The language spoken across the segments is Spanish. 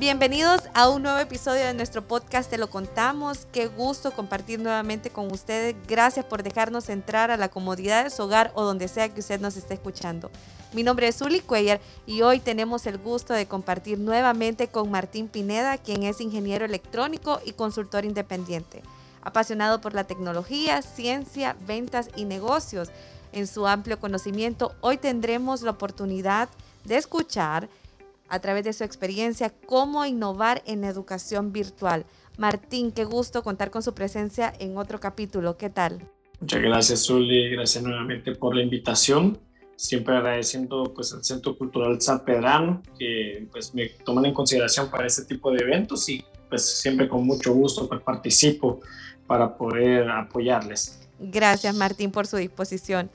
Bienvenidos a un nuevo episodio de nuestro podcast Te lo contamos. Qué gusto compartir nuevamente con ustedes. Gracias por dejarnos entrar a la comodidad de su hogar o donde sea que usted nos esté escuchando. Mi nombre es Uli Cuellar y hoy tenemos el gusto de compartir nuevamente con Martín Pineda, quien es ingeniero electrónico y consultor independiente. Apasionado por la tecnología, ciencia, ventas y negocios. En su amplio conocimiento, hoy tendremos la oportunidad de escuchar a través de su experiencia cómo innovar en educación virtual. Martín, qué gusto contar con su presencia en otro capítulo. ¿Qué tal? Muchas gracias, Zuli. Gracias nuevamente por la invitación. Siempre agradeciendo pues, al Centro Cultural San Pedrano que pues, me toman en consideración para este tipo de eventos y pues siempre con mucho gusto pues, participo para poder apoyarles. Gracias, Martín, por su disposición.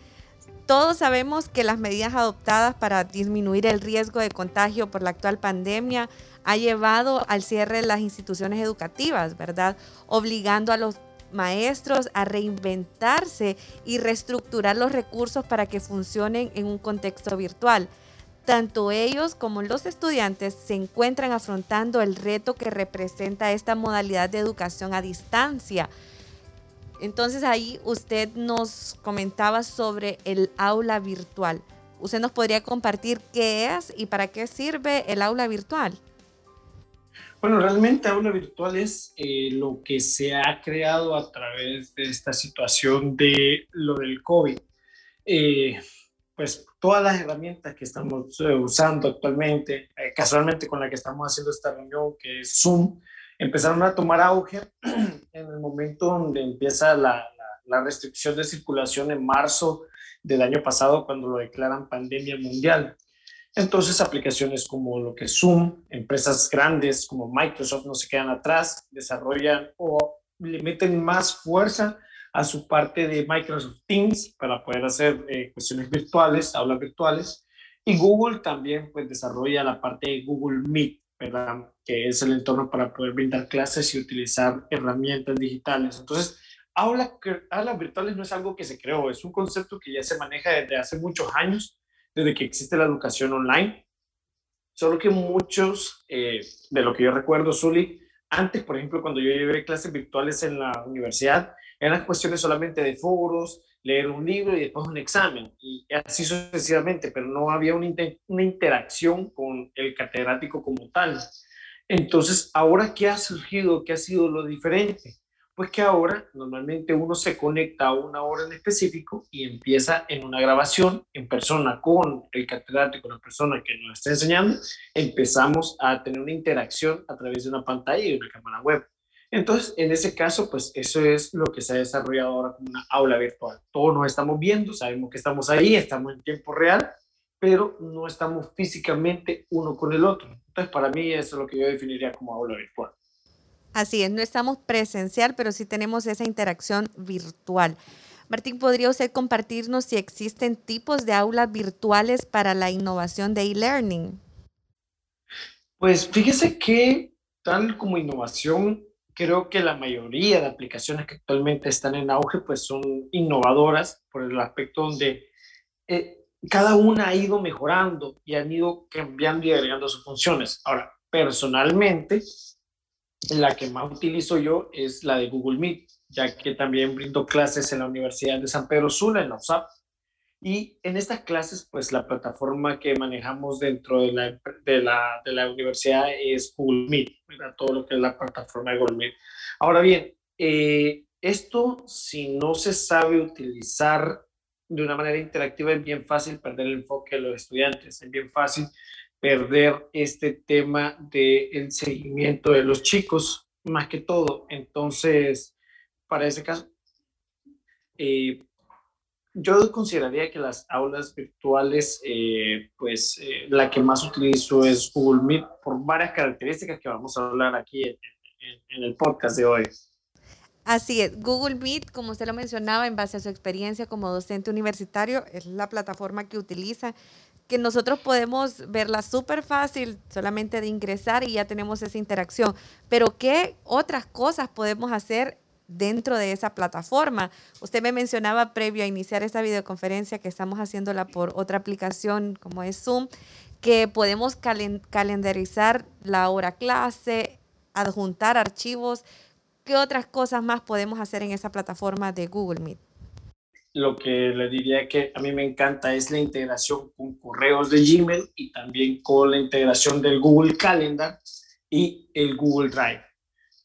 Todos sabemos que las medidas adoptadas para disminuir el riesgo de contagio por la actual pandemia ha llevado al cierre de las instituciones educativas, ¿verdad? Obligando a los maestros a reinventarse y reestructurar los recursos para que funcionen en un contexto virtual. Tanto ellos como los estudiantes se encuentran afrontando el reto que representa esta modalidad de educación a distancia entonces ahí usted nos comentaba sobre el aula virtual. ¿Usted nos podría compartir qué es y para qué sirve el aula virtual? Bueno, realmente aula virtual es eh, lo que se ha creado a través de esta situación de lo del COVID. Eh, pues todas las herramientas que estamos eh, usando actualmente, casualmente con la que estamos haciendo esta reunión, que es Zoom, empezaron a tomar auge en el momento donde empieza la, la, restricción de circulación en marzo del año pasado, cuando lo declaran pandemia mundial. Entonces, aplicaciones como lo que Zoom, empresas grandes como Microsoft no se quedan atrás, desarrollan o le meten más fuerza a su parte de Microsoft Teams para poder hacer eh, cuestiones virtuales, aulas virtuales. Y Google también pues desarrolla la parte de Google Meet, que es el entorno para poder brindar clases y utilizar herramientas digitales. Entonces, aulas aula virtuales no es algo que se creó, es un concepto que ya se maneja desde hace muchos años, desde que existe la educación online. Solo que muchos, eh, de lo que yo recuerdo, Zuli, antes, por ejemplo, cuando yo llevé clases virtuales en la universidad, eran cuestiones solamente de foros, leer un libro y después un examen, y así sucesivamente, pero no había una, una interacción con el catedrático como tal. Entonces, ahora, ¿qué ha surgido? ¿Qué ha sido lo diferente? Pues que ahora normalmente uno se conecta a una hora en específico y empieza en una grabación en persona con el catedrático, la persona que nos está enseñando, empezamos a tener una interacción a través de una pantalla y una cámara web. Entonces, en ese caso, pues eso es lo que se ha desarrollado ahora como una aula virtual. Todos nos estamos viendo, sabemos que estamos ahí, estamos en tiempo real, pero no estamos físicamente uno con el otro. Entonces, para mí eso es lo que yo definiría como aula virtual. Así es, no estamos presencial, pero sí tenemos esa interacción virtual. Martín, ¿podría usted compartirnos si existen tipos de aulas virtuales para la innovación de e-learning? Pues fíjese que tal como innovación, creo que la mayoría de aplicaciones que actualmente están en auge pues son innovadoras por el aspecto donde eh, cada una ha ido mejorando y han ido cambiando y agregando sus funciones. Ahora, personalmente, la que más utilizo yo es la de Google Meet, ya que también brindo clases en la Universidad de San Pedro Sula, en la USAP. Y en estas clases, pues la plataforma que manejamos dentro de la, de la, de la universidad es Google Meet, todo lo que es la plataforma de Google Meet. Ahora bien, eh, esto si no se sabe utilizar de una manera interactiva es bien fácil perder el enfoque de los estudiantes, es bien fácil perder este tema del seguimiento de los chicos, más que todo. Entonces, para ese caso, eh, yo consideraría que las aulas virtuales, eh, pues eh, la que más utilizo es Google Meet por varias características que vamos a hablar aquí en, en el podcast de hoy. Así es, Google Meet, como usted lo mencionaba, en base a su experiencia como docente universitario, es la plataforma que utiliza, que nosotros podemos verla súper fácil, solamente de ingresar y ya tenemos esa interacción. Pero ¿qué otras cosas podemos hacer dentro de esa plataforma. Usted me mencionaba previo a iniciar esta videoconferencia que estamos haciéndola por otra aplicación como es Zoom, que podemos calendarizar la hora clase, adjuntar archivos. ¿Qué otras cosas más podemos hacer en esa plataforma de Google Meet? Lo que le diría que a mí me encanta es la integración con correos de Gmail y también con la integración del Google Calendar y el Google Drive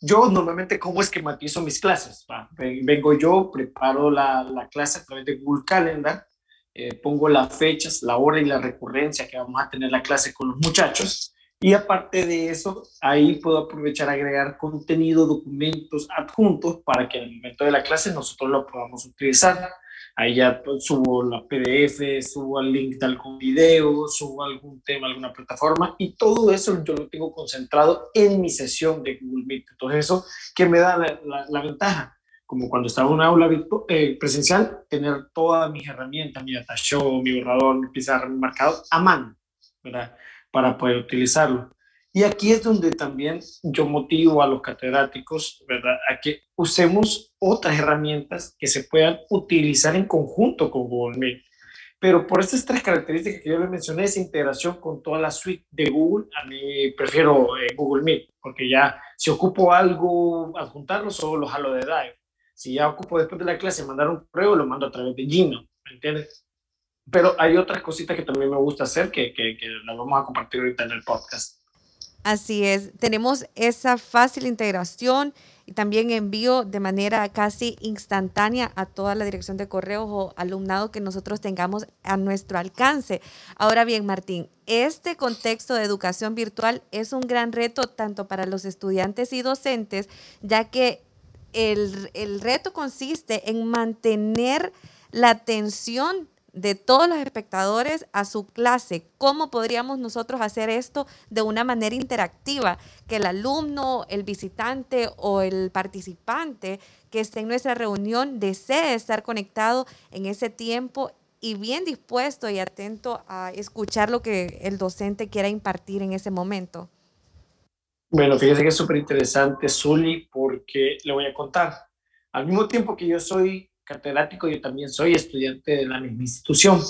yo normalmente, ¿cómo esquematizo mis clases? vengo yo, preparo la, la, clase a través de Google Calendar, eh, pongo las fechas, la hora y la recurrencia que vamos a tener la clase con los muchachos. Y aparte de eso, ahí puedo aprovechar agregar contenido, documentos adjuntos para que en el momento de la clase nosotros lo podamos utilizar. Ahí ya pues, subo la PDF, subo el link de algún video, subo algún tema, alguna plataforma y todo eso yo lo tengo concentrado en mi sesión de Google Meet. Entonces eso que me da la, la, ventaja, como cuando estaba en una aula eh, presencial, tener todas mis herramientas, mi show, mi borrador, mi pizarra, mi marcador a mano, ¿verdad? Para poder utilizarlo. Y aquí es donde también yo motivo a los catedráticos, ¿verdad?, a que usemos otras herramientas que se puedan utilizar en conjunto con Google Meet. Pero por estas tres características que yo les mencioné, esa integración con toda la suite de Google, a mí prefiero eh, Google Meet, porque ya si ocupo algo, adjuntarlo, solo lo jalo de Drive. Si ya ocupo después de la clase mandar un correo, lo mando a través de Gmail, ¿me entiendes? Pero hay otras cositas que también me gusta hacer que, que, que las vamos a compartir ahorita en el podcast. Así es, tenemos esa fácil integración y también envío de manera casi instantánea a toda la dirección de correos o alumnado que nosotros tengamos a nuestro alcance. Ahora bien, Martín, este contexto de educación virtual es un gran reto tanto para los estudiantes y docentes, ya que el, el reto consiste en mantener la atención de todos los espectadores a su clase. ¿Cómo podríamos nosotros hacer esto de una manera interactiva? Que el alumno, el visitante o el participante que esté en nuestra reunión desee estar conectado en ese tiempo y bien dispuesto y atento a escuchar lo que el docente quiera impartir en ese momento. Bueno, fíjese que es súper interesante, Zully, porque le voy a contar. Al mismo tiempo que yo soy catedrático, yo también soy estudiante de la misma institución.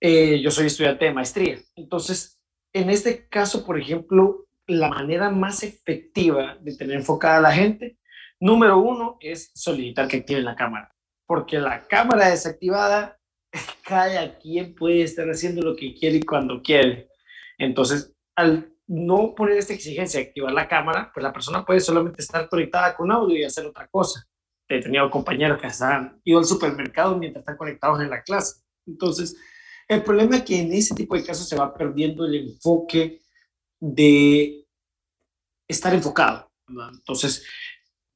Eh, yo soy estudiante de maestría. Entonces, en este caso, por ejemplo, la manera más efectiva de tener enfocada a la gente, número uno, es solicitar que activen la cámara. Porque la cámara desactivada, cada quien puede estar haciendo lo que quiere y cuando quiere. Entonces, al no poner esta exigencia de activar la cámara, pues la persona puede solamente estar conectada con audio y hacer otra cosa he tenido compañeros que han ido al supermercado mientras están conectados en la clase. Entonces, el problema es que en ese tipo de casos se va perdiendo el enfoque de estar enfocado. Entonces,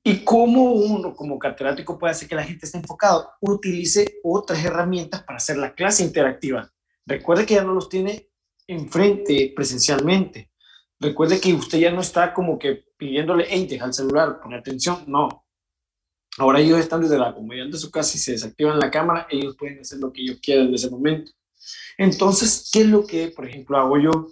¿y cómo uno como catedrático puede hacer que la gente esté enfocado? Utilice otras herramientas para hacer la clase interactiva. Recuerde que ya no los tiene enfrente presencialmente. Recuerde que usted ya no está como que pidiéndole, hey, deja el celular, pone atención. No, Ahora ellos están desde la comodidad de su casa y se desactivan la cámara, ellos pueden hacer lo que ellos quieran en ese momento. Entonces, ¿qué es lo que, por ejemplo, hago yo?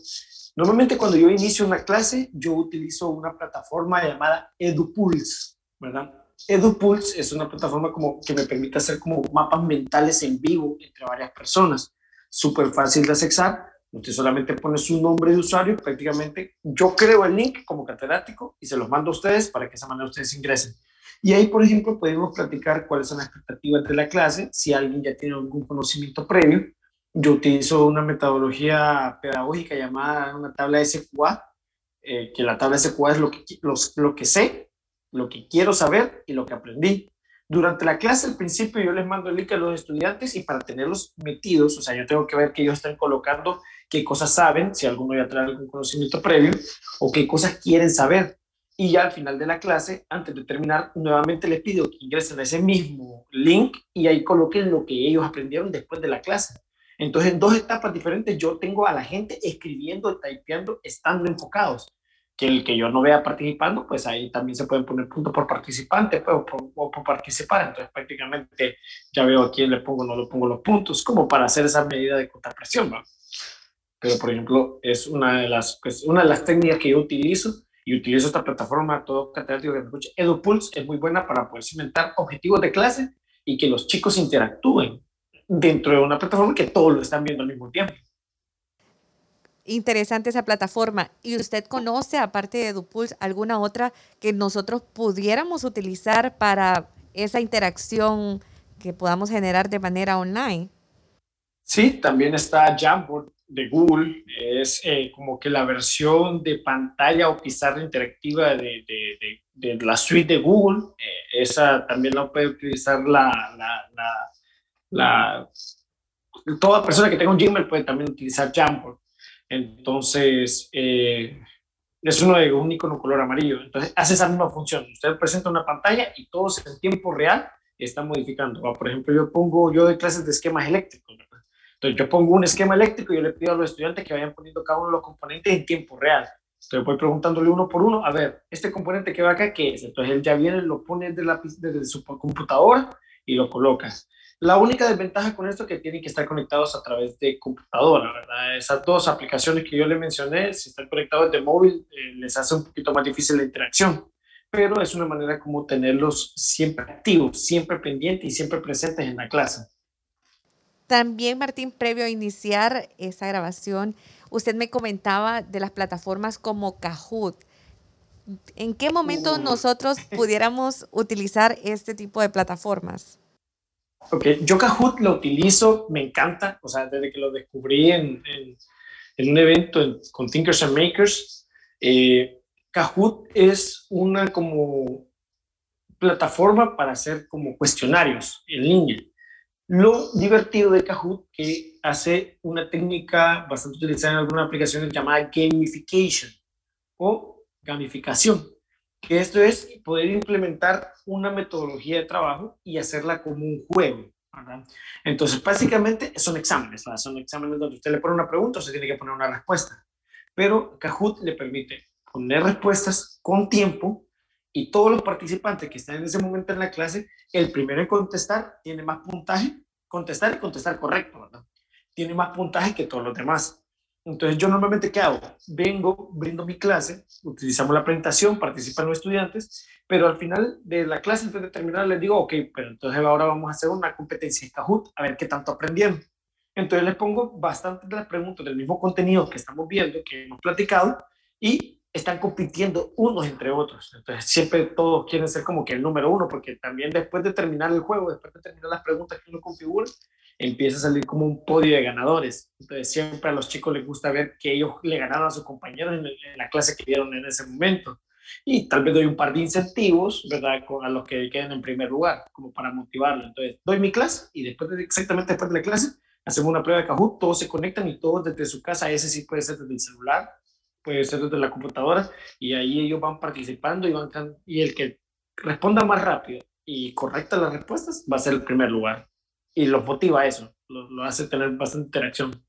Normalmente cuando yo inicio una clase, yo utilizo una plataforma llamada EduPulse, ¿verdad? EduPulse es una plataforma como que me permite hacer como mapas mentales en vivo entre varias personas. Súper fácil de accesar. Usted solamente pone su nombre de usuario prácticamente yo creo el link como catedrático y se los mando a ustedes para que de esa manera ustedes ingresen. Y ahí, por ejemplo, podemos platicar cuáles son las expectativas de la clase, si alguien ya tiene algún conocimiento previo. Yo utilizo una metodología pedagógica llamada una tabla SQA, eh, que la tabla SQA es lo que, lo que sé, lo que quiero saber y lo que aprendí. Durante la clase, al principio, yo les mando el link a los estudiantes y para tenerlos metidos, o sea, yo tengo que ver que ellos están colocando qué cosas saben, si alguno ya trae algún conocimiento previo, o qué cosas quieren saber y ya al final de la clase, antes de terminar, nuevamente les pido que ingresen a ese mismo link y ahí coloquen lo que ellos aprendieron después de la clase. Entonces, en dos etapas diferentes, yo tengo a la gente escribiendo, typeando, estando enfocados. Que el que yo no vea participando, pues ahí también se pueden poner puntos por participante pues, o, por, participar. Entonces, prácticamente ya veo a quién le pongo o no le pongo los puntos, como para hacer esa medida de contrapresión. ¿no? Pero, por ejemplo, es una de, las, pues, una de las técnicas que yo utilizo y utilizo esta plataforma, todo catedrático que me escucha, EduPulse es muy buena para poder cimentar objetivos de clase y que los chicos interactúen dentro de una plataforma que todos lo están viendo al mismo tiempo. Interesante esa plataforma. ¿Y usted conoce, aparte de EduPulse, alguna otra que nosotros pudiéramos utilizar para esa interacción que podamos generar de manera online? Sí, también está Jamboard de Google. Es eh, como que la versión de pantalla o pizarra interactiva de, de, de, la suite de Google. Eh, esa también la puede utilizar la, la, la, toda persona que tenga un Gmail puede también utilizar Jamboard. Entonces, eh, es uno de un icono color amarillo. Entonces, hace esa misma función. Usted presenta una pantalla y todos en tiempo real están modificando. Por ejemplo, yo pongo, yo de clases de esquemas eléctricos. Entonces, yo pongo un esquema eléctrico y yo le pido a los estudiantes que vayan poniendo cada uno de los componentes en tiempo real. Entonces, voy preguntándole uno por uno, a ver, este componente que va acá, ¿qué es? Entonces, él ya viene, lo pone desde, la, desde su computadora y lo coloca. La única desventaja con esto es que tienen que estar conectados a través de computadora, ¿verdad? Esas dos aplicaciones que yo le mencioné, si están conectados de móvil, eh, les hace un poquito más difícil la interacción, pero es una manera como tenerlos siempre activos, siempre pendientes y siempre presentes en la clase. También, Martín, previo a iniciar esa grabación, usted me comentaba de las plataformas como Kahoot. ¿En qué momento nosotros pudiéramos utilizar este tipo de plataformas? Ok, yo Kahoot lo utilizo, me encanta, o sea, desde que lo descubrí en, en, un evento con Thinkers and Makers, eh, Kahoot es una como plataforma para hacer como cuestionarios en línea. Lo divertido de Kahoot que hace una técnica bastante utilizada en algunas aplicaciones llamada gamification o gamificación que esto es poder implementar una metodología de trabajo y hacerla como un juego. Entonces, básicamente son exámenes, son exámenes donde usted le pone una pregunta o se tiene que poner una respuesta. Pero Kahoot le permite poner respuestas con tiempo y todos los participantes que están en ese momento en la clase, el primero en contestar tiene más puntaje, contestar y contestar correcto, ¿verdad? Tiene más puntaje que todos los demás. Entonces, yo normalmente, ¿qué hago? Vengo, brindo mi clase, utilizamos la presentación, participan los estudiantes, pero al final de la clase, antes de terminar, les digo, ok, pero entonces ahora vamos a hacer una competencia en Kahoot, a ver qué tanto aprendieron. Entonces, les pongo bastante de las preguntas del mismo contenido que estamos viendo, que hemos platicado, y están compitiendo unos entre otros. Entonces, siempre todos quieren ser como que el número uno, porque también después de terminar el juego, después de terminar las preguntas que uno configura, empieza a salir como un podio de ganadores. Entonces, siempre a los chicos les gusta ver que ellos le ganaron a sus compañeros en, la clase que dieron en ese momento. Y tal vez doy un par de incentivos, ¿verdad? a los que queden en primer lugar, como para motivarlo. Entonces, doy mi clase y después de, exactamente después de la clase, hacemos una prueba de Kahoot, todos se conectan y todos desde su casa, ese sí puede ser desde el celular, puede ser desde la computadora, y ahí ellos van participando y, van, y el que responda más rápido y correcta las respuestas va a ser el primer lugar y los motiva eso, lo, hace tener bastante interacción.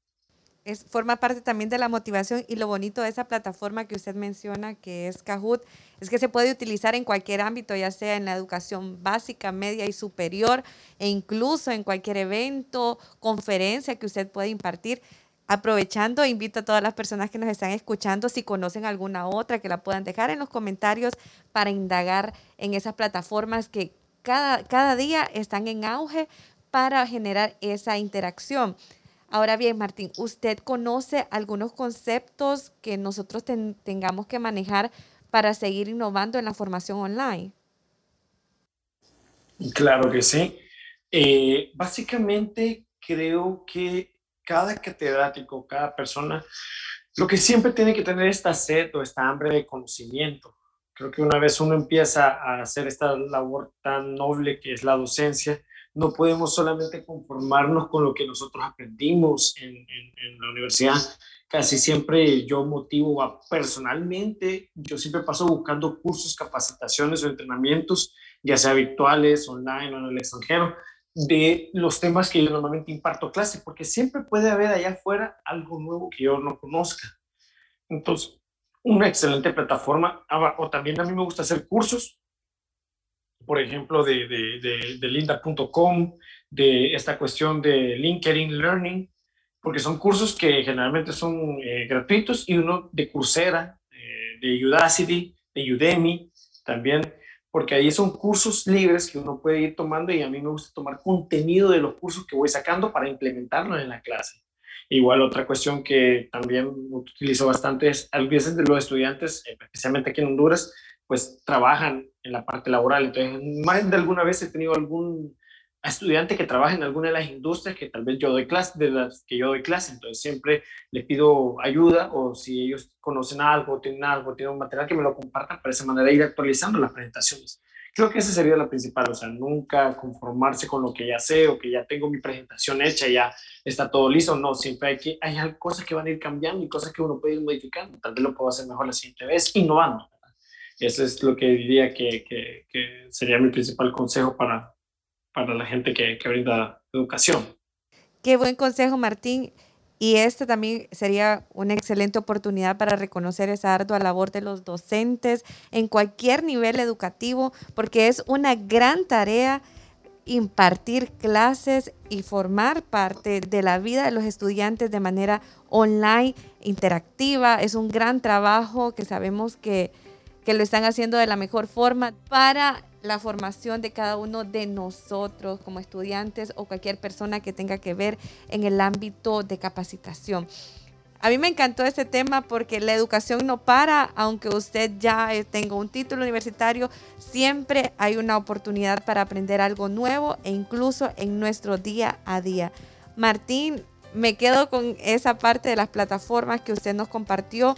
Es, forma parte también de la motivación y lo bonito de esa plataforma que usted menciona, que es Kahoot, es que se puede utilizar en cualquier ámbito, ya sea en la educación básica, media y superior, e incluso en cualquier evento, conferencia que usted pueda impartir. Aprovechando, invito a todas las personas que nos están escuchando, si conocen alguna otra, que la puedan dejar en los comentarios para indagar en esas plataformas que cada, cada día están en auge, para generar esa interacción. Ahora bien, Martín, ¿usted conoce algunos conceptos que nosotros tengamos que manejar para seguir innovando en la formación online? Claro que sí. Eh, básicamente creo que cada catedrático, cada persona, lo que siempre tiene que tener esta sed o esta hambre de conocimiento. Creo que una vez uno empieza a hacer esta labor tan noble que es la docencia, no podemos solamente conformarnos con lo que nosotros aprendimos en, la universidad. Casi siempre yo motivo a, personalmente, yo siempre paso buscando cursos, capacitaciones o entrenamientos, ya sea virtuales, online o en el extranjero, de los temas que yo normalmente imparto clase, porque siempre puede haber allá afuera algo nuevo que yo no conozca. Entonces, una excelente plataforma, ah, o también a mí me gusta hacer cursos, por ejemplo, de, de, de, linda.com, de esta cuestión de LinkedIn Learning, porque son cursos que generalmente son eh, gratuitos y uno de Coursera, eh, de Udacity, de Udemy también, porque ahí son cursos libres que uno puede ir tomando y a mí me gusta tomar contenido de los cursos que voy sacando para implementarlo en la clase. Igual otra cuestión que también utilizo bastante es, a veces los estudiantes, especialmente aquí en Honduras, pues trabajan en la parte laboral. Entonces, más de alguna vez he tenido algún estudiante que trabaja en alguna de las industrias que tal vez yo doy clase, de las que yo doy clase. Entonces, siempre les pido ayuda o si ellos conocen algo, tienen algo, tienen un material que me lo compartan para esa manera ir actualizando las presentaciones. Creo que esa sería la principal, o sea, nunca conformarse con lo que ya sé o que ya tengo mi presentación hecha, ya está todo listo. No, siempre hay que, hay cosas que van a ir cambiando y cosas que uno puede ir modificando. Tal vez lo puedo hacer mejor la siguiente vez, innovando. Eso es lo que diría que, que, sería mi principal consejo para, para la gente que, que brinda educación. Qué buen consejo, Martín. Y este también sería una excelente oportunidad para reconocer esa ardua labor de los docentes en cualquier nivel educativo, porque es una gran tarea impartir clases y formar parte de la vida de los estudiantes de manera online, interactiva. Es un gran trabajo que sabemos que que lo están haciendo de la mejor forma para la formación de cada uno de nosotros como estudiantes o cualquier persona que tenga que ver en el ámbito de capacitación. A mí me encantó este tema porque la educación no para, aunque usted ya tenga un título universitario, siempre hay una oportunidad para aprender algo nuevo e incluso en nuestro día a día. Martín, me quedo con esa parte de las plataformas que usted nos compartió.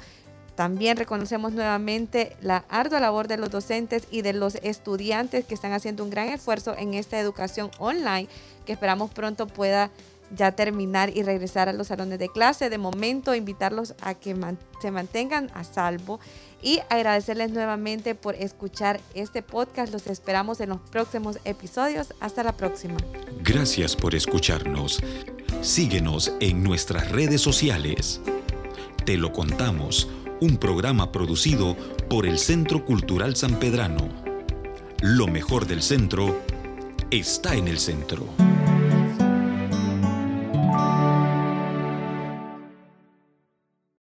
También reconocemos nuevamente la ardua labor de los docentes y de los estudiantes que están haciendo un gran esfuerzo en esta educación online que esperamos pronto pueda ya terminar y regresar a los salones de clase. De momento, invitarlos a que se mantengan a salvo y agradecerles nuevamente por escuchar este podcast. Los esperamos en los próximos episodios. Hasta la próxima. Gracias por escucharnos. Síguenos en nuestras redes sociales. Te lo contamos un programa producido por el Centro Cultural San Pedrano. Lo mejor del centro está en el centro.